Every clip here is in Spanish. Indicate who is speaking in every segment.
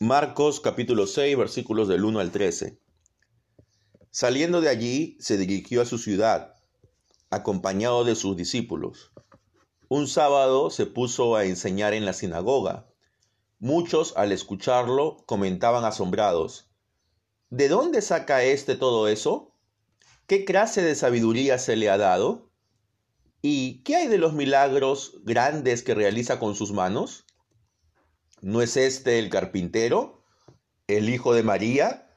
Speaker 1: Marcos capítulo 6 versículos del 1 al 13. Saliendo de allí, se dirigió a su ciudad, acompañado de sus discípulos. Un sábado se puso a enseñar en la sinagoga. Muchos al escucharlo comentaban asombrados, ¿De dónde saca éste todo eso? ¿Qué clase de sabiduría se le ha dado? ¿Y qué hay de los milagros grandes que realiza con sus manos? ¿No es este el carpintero, el hijo de María,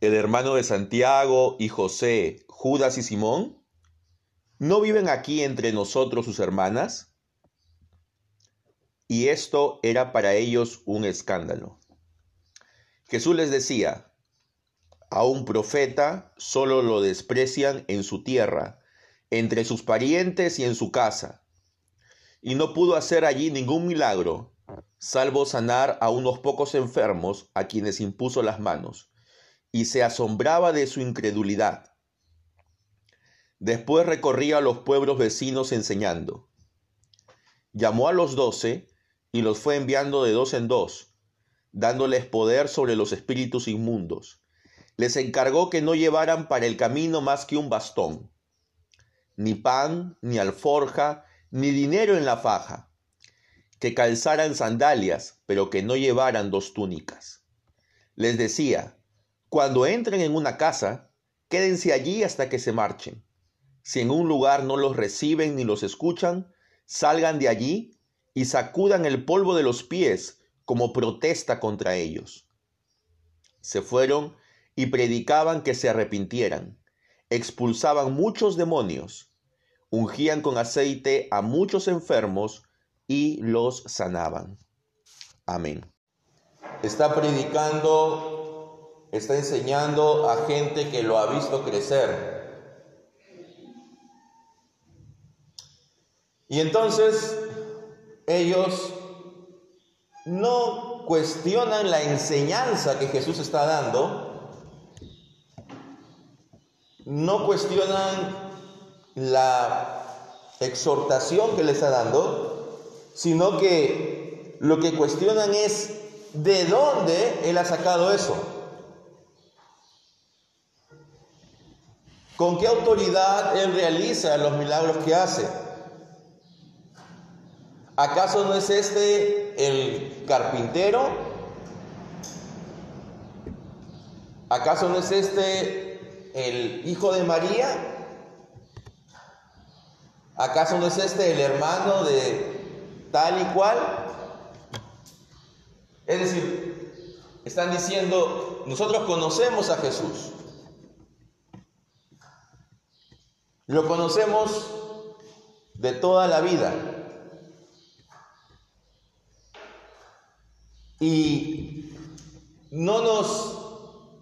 Speaker 1: el hermano de Santiago y José, Judas y Simón? ¿No viven aquí entre nosotros sus hermanas? Y esto era para ellos un escándalo. Jesús les decía, a un profeta solo lo desprecian en su tierra, entre sus parientes y en su casa. Y no pudo hacer allí ningún milagro, salvo sanar a unos pocos enfermos a quienes impuso las manos, y se asombraba de su incredulidad. Después recorría los pueblos vecinos enseñando. Llamó a los doce y los fue enviando de dos en dos, dándoles poder sobre los espíritus inmundos. Les encargó que no llevaran para el camino más que un bastón, ni pan, ni alforja, ni dinero en la faja, que calzaran sandalias, pero que no llevaran dos túnicas. Les decía, cuando entren en una casa, quédense allí hasta que se marchen. Si en un lugar no los reciben ni los escuchan, salgan de allí y sacudan el polvo de los pies como protesta contra ellos. Se fueron y predicaban que se arrepintieran, expulsaban muchos demonios, ungían con aceite a muchos enfermos y los sanaban. Amén. Está predicando, está enseñando a gente que lo ha visto crecer Y entonces ellos no cuestionan la enseñanza que Jesús está dando, no cuestionan la exhortación que le está dando, sino que lo que cuestionan es de dónde Él ha sacado eso. ¿Con qué autoridad Él realiza los milagros que hace? ¿Acaso no es este el carpintero? ¿Acaso no es este el hijo de María? ¿Acaso no es este el hermano de tal y cual? Es decir, están diciendo, nosotros conocemos a Jesús. Lo conocemos de toda la vida. y no nos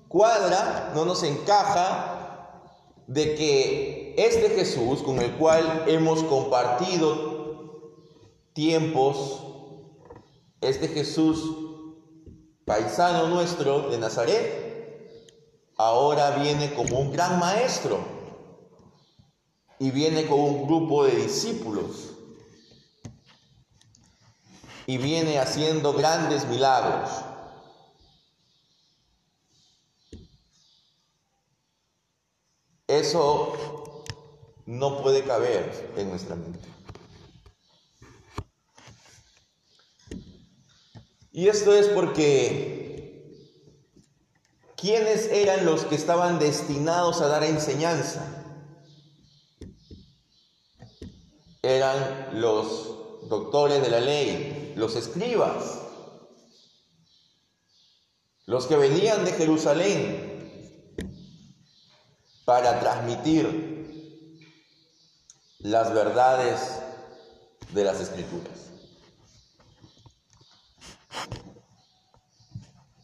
Speaker 1: cuadra, no nos encaja de que este Jesús con el cual hemos compartido tiempos, este Jesús paisano nuestro de Nazaret, ahora viene como un gran maestro y viene con un grupo de discípulos y viene haciendo grandes milagros. Eso no puede caber en nuestra mente. Y esto es porque ¿quiénes eran los que estaban destinados a dar enseñanza? Eran los doctores de la ley, los escribas, los que venían de Jerusalén para transmitir las verdades de las escrituras.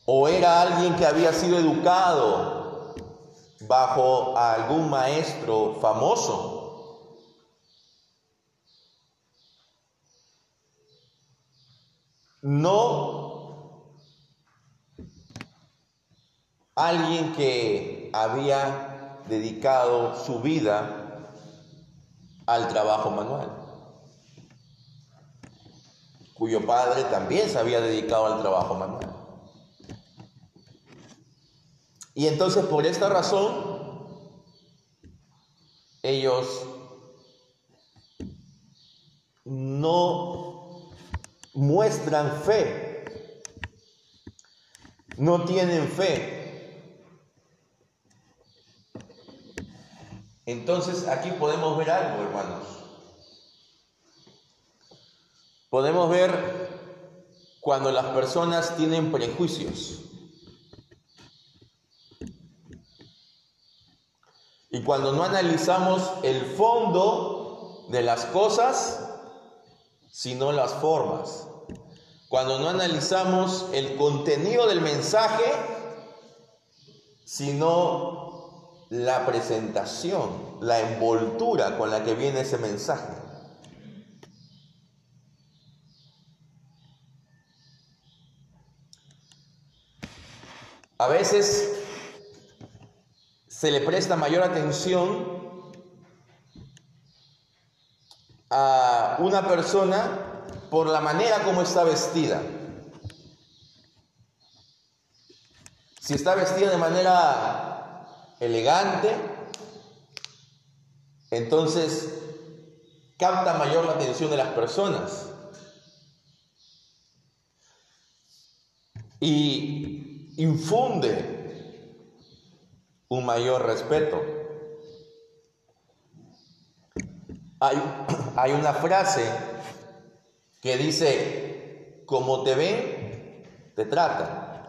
Speaker 1: O era alguien que había sido educado bajo algún maestro famoso no. Alguien que había dedicado su vida al trabajo manual, cuyo padre también se había dedicado al trabajo manual. Y entonces por esta razón, ellos no muestran fe, no tienen fe. Entonces aquí podemos ver algo, hermanos. Podemos ver cuando las personas tienen prejuicios. Y cuando no analizamos el fondo de las cosas, sino las formas. Cuando no analizamos el contenido del mensaje, sino la presentación, la envoltura con la que viene ese mensaje. A veces se le presta mayor atención a una persona por la manera como está vestida. Si está vestida de manera elegante, entonces capta mayor la atención de las personas. Y infunde un mayor respeto. Hay, hay una frase que dice, como te ven, te tratan.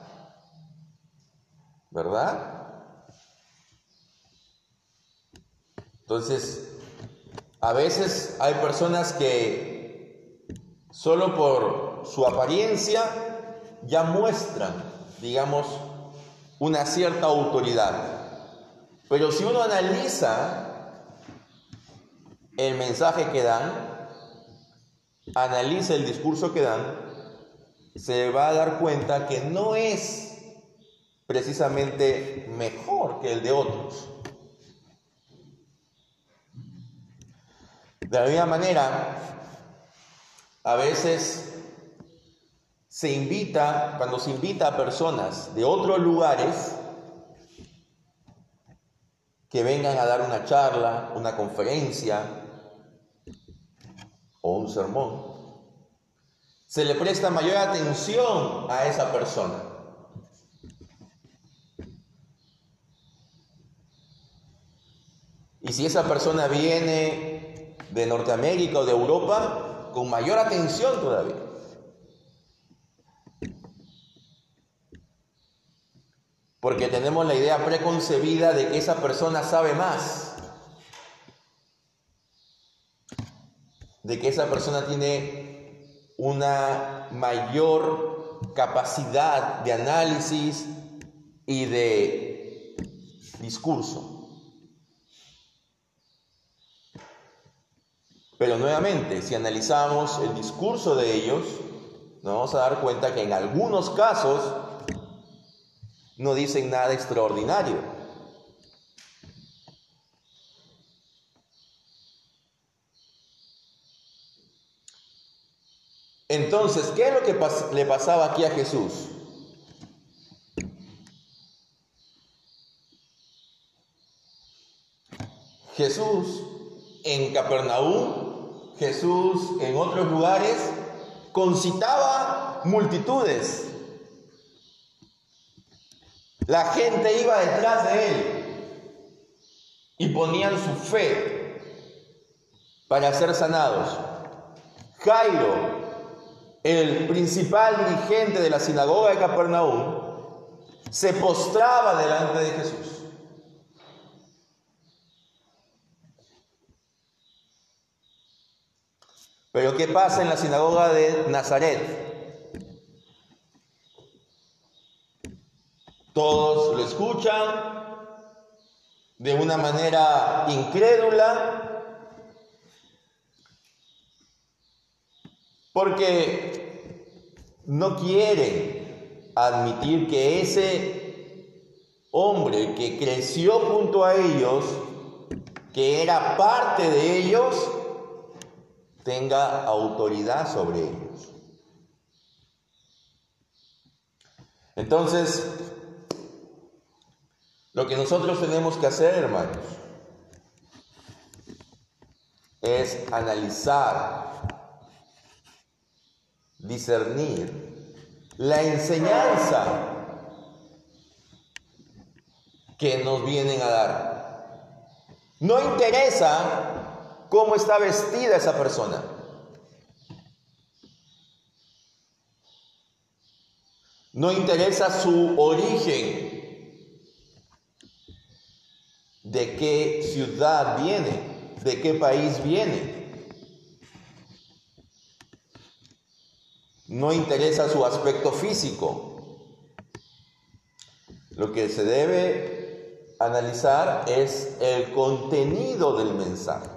Speaker 1: ¿Verdad? Entonces, a veces hay personas que solo por su apariencia ya muestran, digamos, una cierta autoridad. Pero si uno analiza el mensaje que dan, analiza el discurso que dan, se va a dar cuenta que no es precisamente mejor que el de otros. De la misma manera, a veces se invita, cuando se invita a personas de otros lugares, que vengan a dar una charla, una conferencia o un sermón, se le presta mayor atención a esa persona. Y si esa persona viene de Norteamérica o de Europa, con mayor atención todavía. Porque tenemos la idea preconcebida de que esa persona sabe más. De que esa persona tiene una mayor capacidad de análisis y de discurso. Pero nuevamente, si analizamos el discurso de ellos, nos vamos a dar cuenta que en algunos casos no dicen nada extraordinario. Entonces, ¿qué es lo que le pasaba aquí a Jesús? Jesús en Capernaum, Jesús en otros lugares, concitaba multitudes. La gente iba detrás de él y ponían su fe para ser sanados. Jairo, el principal dirigente de la sinagoga de Capernaum, se postraba delante de Jesús. Pero ¿qué pasa en la sinagoga de Nazaret? Todos lo escuchan de una manera incrédula, porque no quieren admitir que ese hombre que creció junto a ellos, que era parte de ellos, tenga autoridad sobre ellos. Entonces, Lo que nosotros tenemos que hacer, hermanos, es analizar, discernir la enseñanza que nos vienen a dar. No interesa cómo está vestida esa persona. No interesa su origen, de qué ciudad viene, de qué país viene. No interesa su aspecto físico. Lo que se debe analizar es el contenido del mensaje.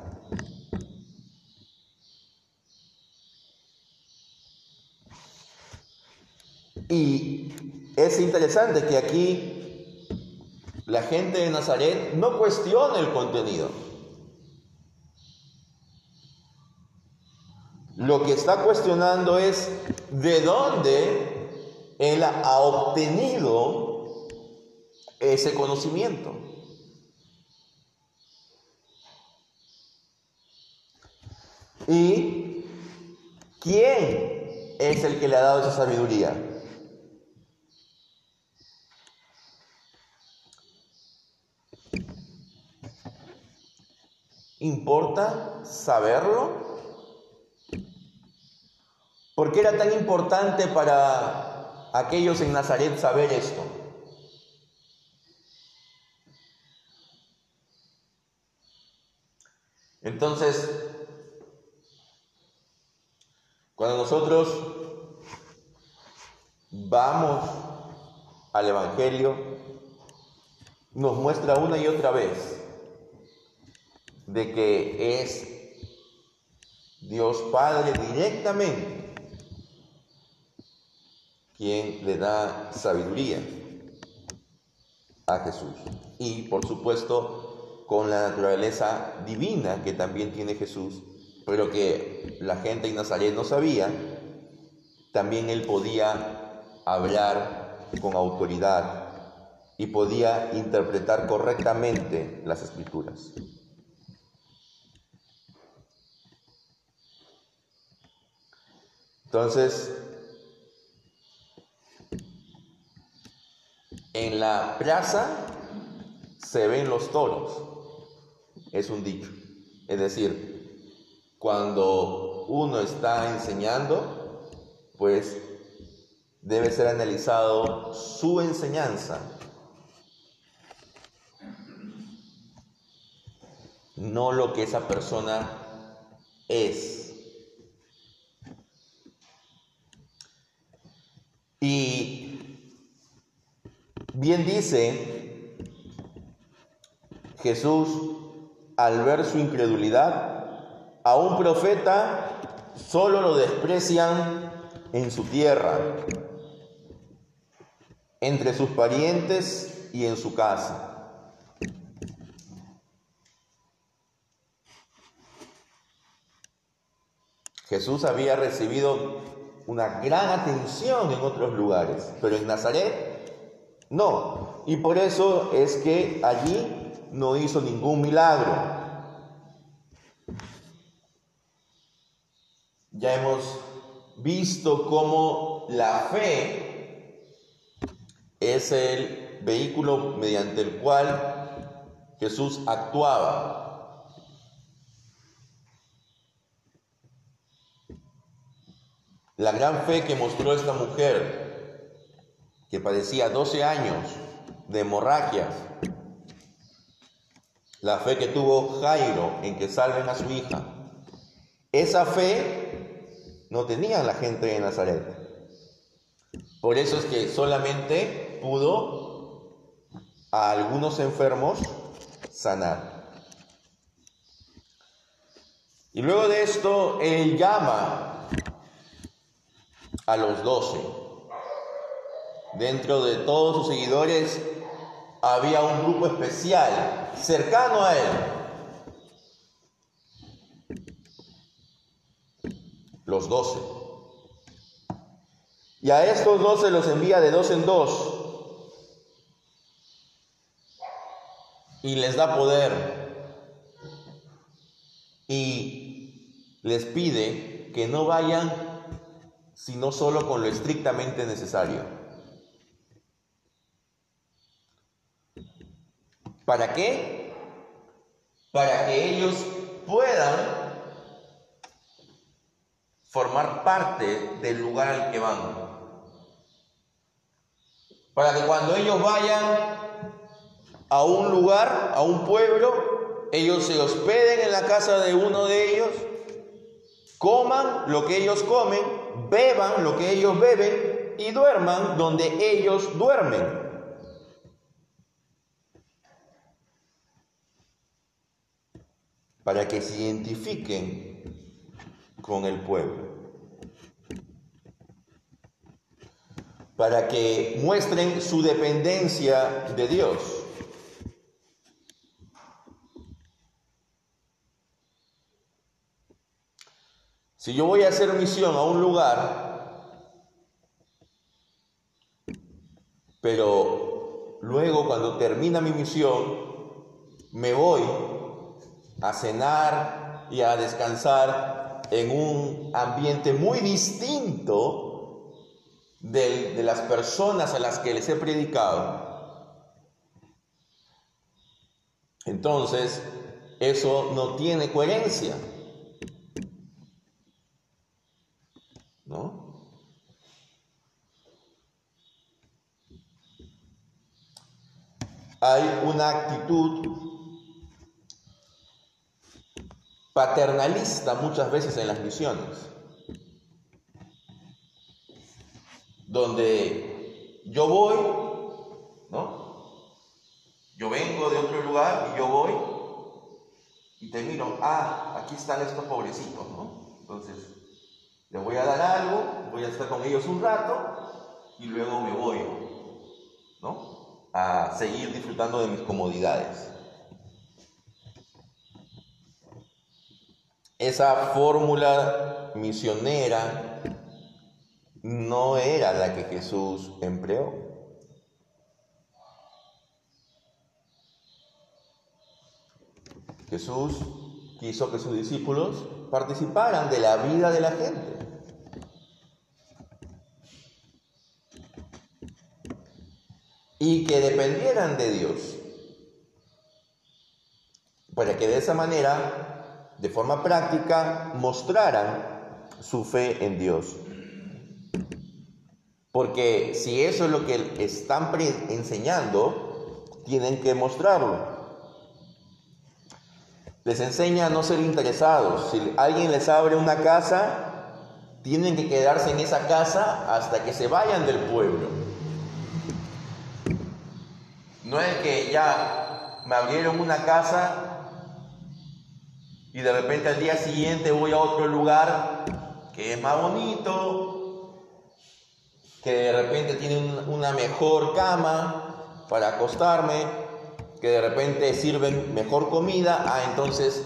Speaker 1: Y es interesante que aquí la gente de Nazaret no cuestiona el contenido. Lo que está cuestionando es de dónde él ha obtenido ese conocimiento. ¿Y quién es el que le ha dado esa sabiduría? ¿Importa saberlo? ¿Por qué era tan importante para aquellos en Nazaret saber esto? Entonces, cuando nosotros vamos al Evangelio, nos muestra una y otra vez de que es Dios Padre directamente quien le da sabiduría a Jesús. Y por supuesto con la naturaleza divina que también tiene Jesús, pero que la gente en Nazaret no sabía, también él podía hablar con autoridad y podía interpretar correctamente las escrituras. Entonces, en la plaza se ven los toros, es un dicho. Es decir, cuando uno está enseñando, pues debe ser analizado su enseñanza, no lo que esa persona es. Y bien dice Jesús al ver su incredulidad, a un profeta solo lo desprecian en su tierra, entre sus parientes y en su casa. Jesús había recibido una gran atención en otros lugares, pero en Nazaret no. Y por eso es que allí no hizo ningún milagro. Ya hemos visto cómo la fe es el vehículo mediante el cual Jesús actuaba. La gran fe que mostró esta mujer, que padecía 12 años de hemorragias, la fe que tuvo Jairo en que salven a su hija, esa fe no tenía la gente de Nazaret. Por eso es que solamente pudo a algunos enfermos sanar. Y luego de esto, él llama a los doce. Dentro de todos sus seguidores había un grupo especial cercano a él. Los doce. Y a estos doce los envía de dos en dos. y les da poder y les pide que no vayan sino solo con lo estrictamente necesario. ¿Para qué? Para que ellos puedan formar parte del lugar al que van. Para que cuando ellos vayan a un lugar, a un pueblo, ellos se hospeden en la casa de uno de ellos, coman lo que ellos comen, beban lo que ellos beben y duerman donde ellos duermen. Para que se identifiquen con el pueblo. Para que muestren su dependencia de Dios. Si yo voy a hacer misión a un lugar, pero luego cuando termina mi misión, me voy a cenar y a descansar en un ambiente muy distinto de, de las personas a las que les he predicado, entonces eso no tiene coherencia. ¿No? Hay una actitud paternalista muchas veces en las misiones, donde yo voy, ¿no? Yo vengo de otro lugar y yo voy y te miro, ah, aquí están estos pobrecitos, ¿no? Entonces, les voy a dar algo, voy a estar con ellos un rato y luego me voy, ¿no? A seguir disfrutando de mis comodidades. Esa fórmula misionera no era la que Jesús empleó. Jesús quiso que sus discípulos participaran de la vida de la gente. y que dependieran de Dios. Para que de esa manera, de forma práctica, mostraran su fe en Dios. Porque si eso es lo que están enseñando, tienen que mostrarlo. Les enseña a no ser interesados. Si alguien les abre una casa, tienen que quedarse en esa casa hasta que se vayan del pueblo. No es que ya me abrieron una casa y de repente al día siguiente voy a otro lugar que es más bonito, que de repente tiene una mejor cama para acostarme, que de repente sirven mejor comida. Ah, entonces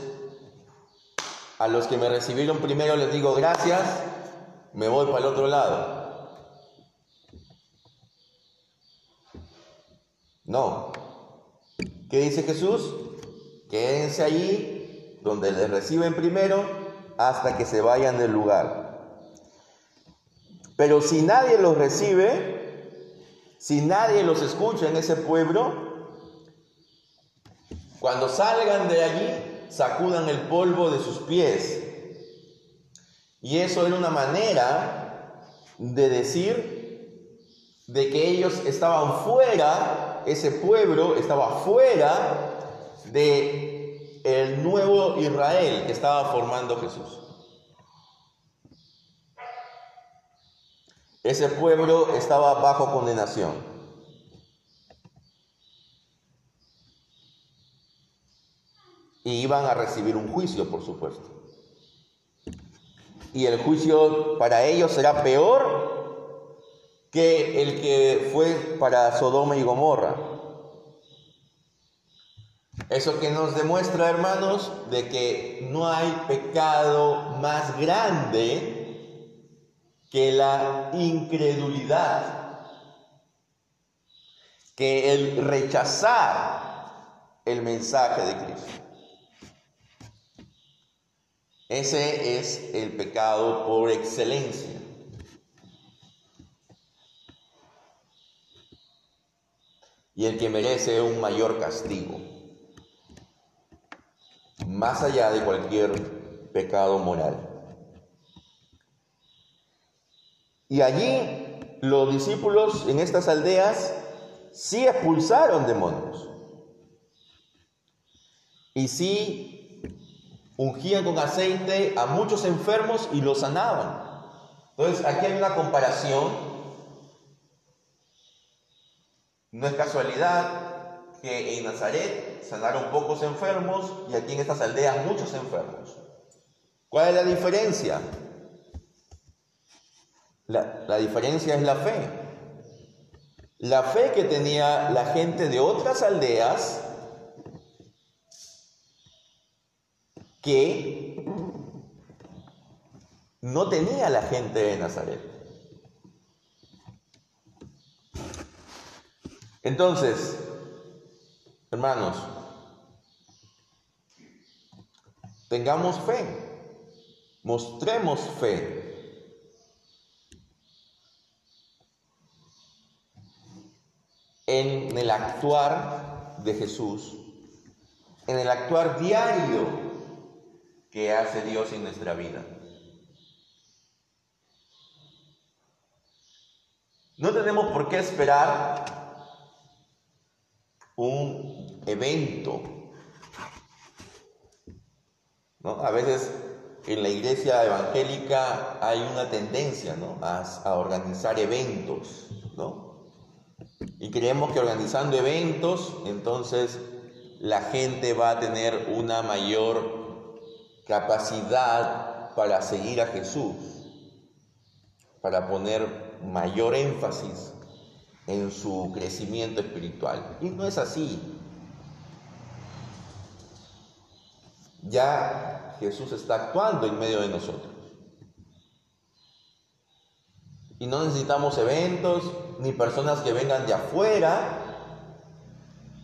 Speaker 1: a los que me recibieron primero les digo gracias, me voy para el otro lado. No. ¿Qué dice Jesús? Quédense allí donde les reciben primero hasta que se vayan del lugar. Pero si nadie los recibe, si nadie los escucha en ese pueblo, cuando salgan de allí, sacudan el polvo de sus pies. Y eso era una manera de decir de que ellos estaban fuera ese pueblo estaba fuera de el nuevo Israel que estaba formando Jesús. Ese pueblo estaba bajo condenación. Y iban a recibir un juicio, por supuesto. Y el juicio para ellos será peor que el que fue para Sodoma y Gomorra. Eso que nos demuestra, hermanos, de que no hay pecado más grande que la incredulidad, que el rechazar el mensaje de Cristo. Ese es el pecado por excelencia. Y el que merece un mayor castigo, más allá de cualquier pecado moral. Y allí los discípulos en estas aldeas sí expulsaron demonios. Y sí ungían con aceite a muchos enfermos y los sanaban. Entonces aquí hay una comparación. No es casualidad que en Nazaret sanaron pocos enfermos y aquí en estas aldeas muchos enfermos. ¿Cuál es la diferencia? La, la diferencia es la fe. La fe que tenía la gente de otras aldeas que no tenía la gente de Nazaret. Entonces, hermanos, tengamos fe, mostremos fe. en el actuar de Jesús, en el actuar diario que hace Dios en nuestra vida. No tenemos por qué esperar un evento. A veces en la iglesia evangélica hay una tendencia a, a organizar eventos, ¿no? Y creemos que organizando eventos, entonces la gente va a tener una mayor capacidad para seguir a Jesús, para poner mayor énfasis en su crecimiento espiritual. Y no es así. Ya Jesús está actuando en medio de nosotros. Y no necesitamos eventos ni personas que vengan de afuera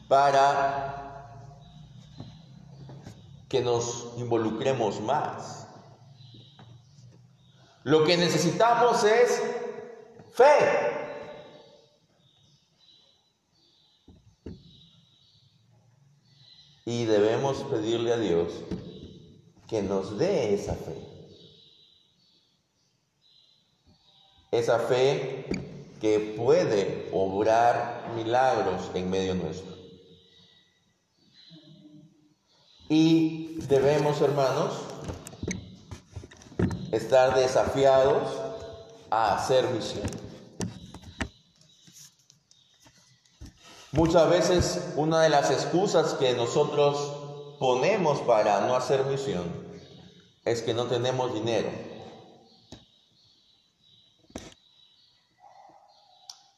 Speaker 1: para que nos involucremos más. Lo que necesitamos es fe. Y debemos pedirle a Dios que nos dé esa fe. Esa fe que puede obrar milagros en medio nuestro. Y debemos, hermanos, estar desafiados a hacer misión. Muchas veces una de las excusas que nosotros ponemos para no hacer misión es que no tenemos dinero.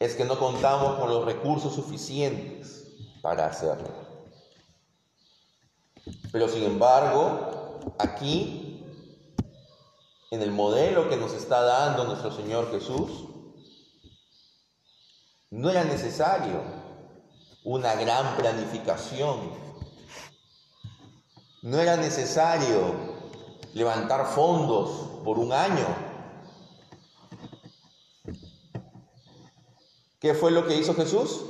Speaker 1: es que no contamos con los recursos suficientes para hacerlo. Pero sin embargo, aquí, en el modelo que nos está dando nuestro Señor Jesús, no era necesario una gran planificación. No era necesario levantar fondos por un año ¿Qué fue lo que hizo Jesús?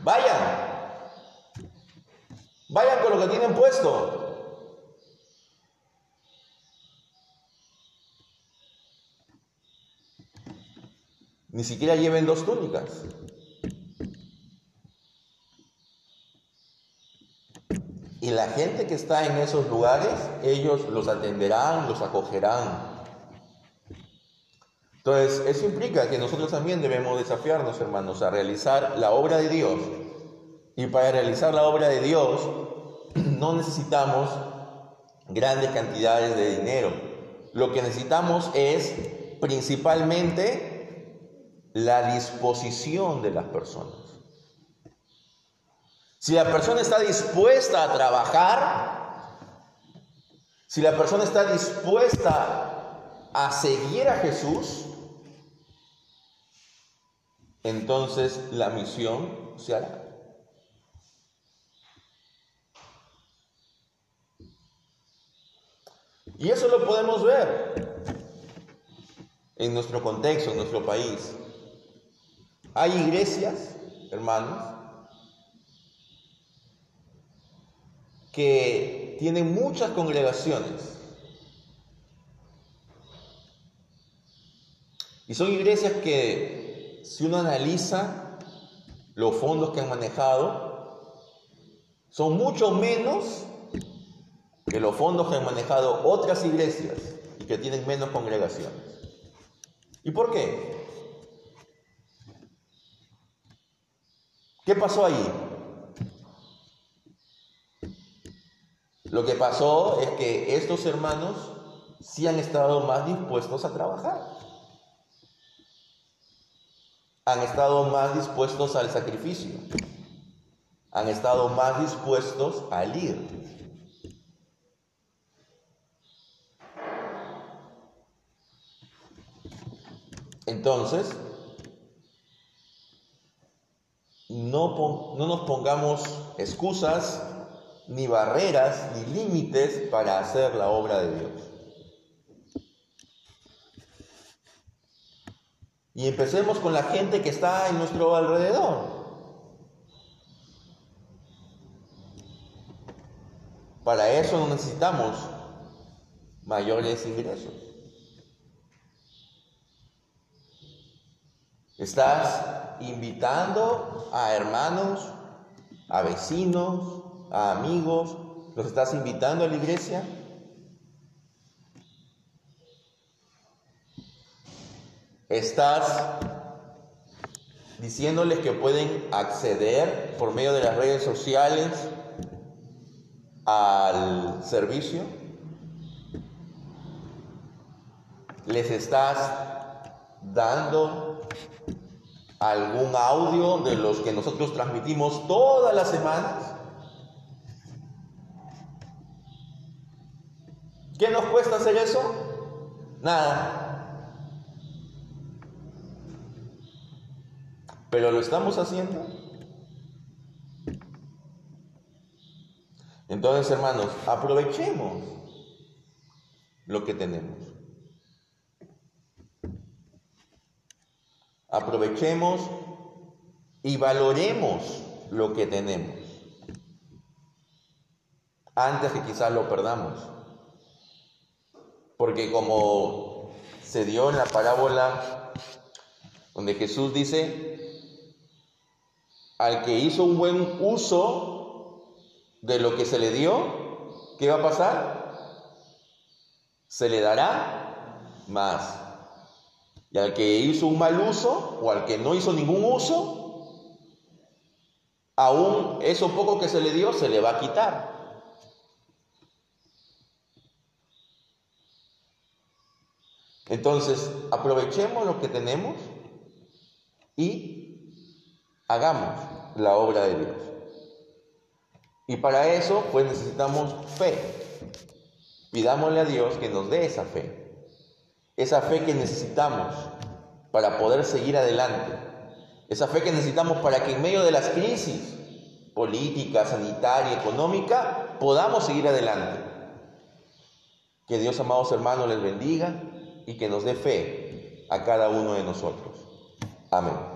Speaker 1: Vayan. Vayan con lo que tienen puesto. Ni siquiera lleven dos túnicas. Y la gente que está en esos lugares, ellos los atenderán, los acogerán. Entonces, eso implica que nosotros también debemos desafiarnos, hermanos, a realizar la obra de Dios. Y para realizar la obra de Dios no necesitamos grandes cantidades de dinero. Lo que necesitamos es principalmente la disposición de las personas. Si la persona está dispuesta a trabajar, si la persona está dispuesta a seguir a Jesús, entonces la misión se hará. Y eso lo podemos ver en nuestro contexto, en nuestro país. Hay iglesias, hermanos, que tienen muchas congregaciones. Y son iglesias que, si uno analiza los fondos que han manejado, son mucho menos que los fondos que han manejado otras iglesias y que tienen menos congregaciones. ¿Y por qué? ¿Qué pasó allí? Lo que pasó es que estos hermanos sí han estado más dispuestos a trabajar. Han estado más dispuestos al sacrificio. Han estado más dispuestos al ir. Entonces, no, no, nos pongamos excusas, ni barreras, ni límites para hacer la obra de Dios. Y empecemos con la gente que está en nuestro alrededor. Para eso no necesitamos mayores ingresos. Estás invitando a hermanos, a vecinos, a amigos, los estás invitando a la iglesia. Estás diciéndoles que pueden acceder por medio de las redes sociales al servicio. Les estás dando algún audio de los que nosotros transmitimos todas las semanas. ¿Qué nos cuesta hacer eso? Nada. Pero lo estamos haciendo. Entonces, hermanos, aprovechemos lo que tenemos. Aprovechemos y valoremos lo que tenemos antes que quizás lo perdamos. Porque como se dio en la parábola donde Jesús dice, al que hizo un buen uso de lo que se le dio, ¿qué va a pasar? Se le dará más. Y al que hizo un mal uso o al que no hizo ningún uso, aún eso poco que se le dio se le va a quitar. Entonces, aprovechemos lo que tenemos y hagamos la obra de Dios. Y para eso, pues necesitamos fe. Pidámosle a Dios que nos dé esa fe esa fe que necesitamos para poder seguir adelante, esa fe que necesitamos para que en medio de las crisis política, sanitaria, económica, podamos seguir adelante. Que Dios, amados hermanos, les bendiga y que nos dé fe a cada uno de nosotros. Amén.